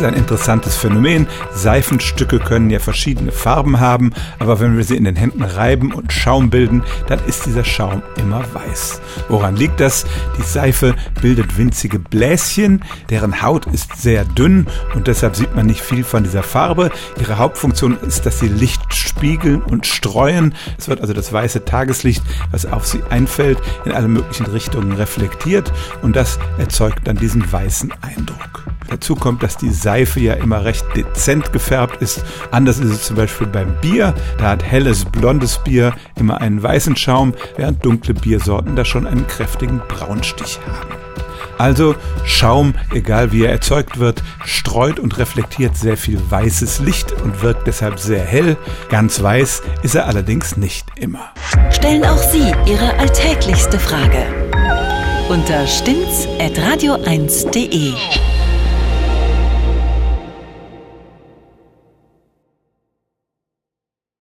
ist ein interessantes Phänomen. Seifenstücke können ja verschiedene Farben haben, aber wenn wir sie in den Händen reiben und Schaum bilden, dann ist dieser Schaum immer weiß. Woran liegt das? Die Seife bildet winzige Bläschen, deren Haut ist sehr dünn und deshalb sieht man nicht viel von dieser Farbe. Ihre Hauptfunktion ist, dass sie Licht spiegeln und streuen. Es wird also das weiße Tageslicht, was auf sie einfällt, in alle möglichen Richtungen reflektiert und das erzeugt dann diesen weißen Eindruck. Dazu kommt, dass die Seife ja immer recht dezent gefärbt ist. Anders ist es zum Beispiel beim Bier. Da hat helles, blondes Bier immer einen weißen Schaum, während dunkle Biersorten da schon einen kräftigen Braunstich haben. Also Schaum, egal wie er erzeugt wird, streut und reflektiert sehr viel weißes Licht und wirkt deshalb sehr hell. Ganz weiß ist er allerdings nicht immer. Stellen auch Sie Ihre alltäglichste Frage unter stimmtz.radio1.de.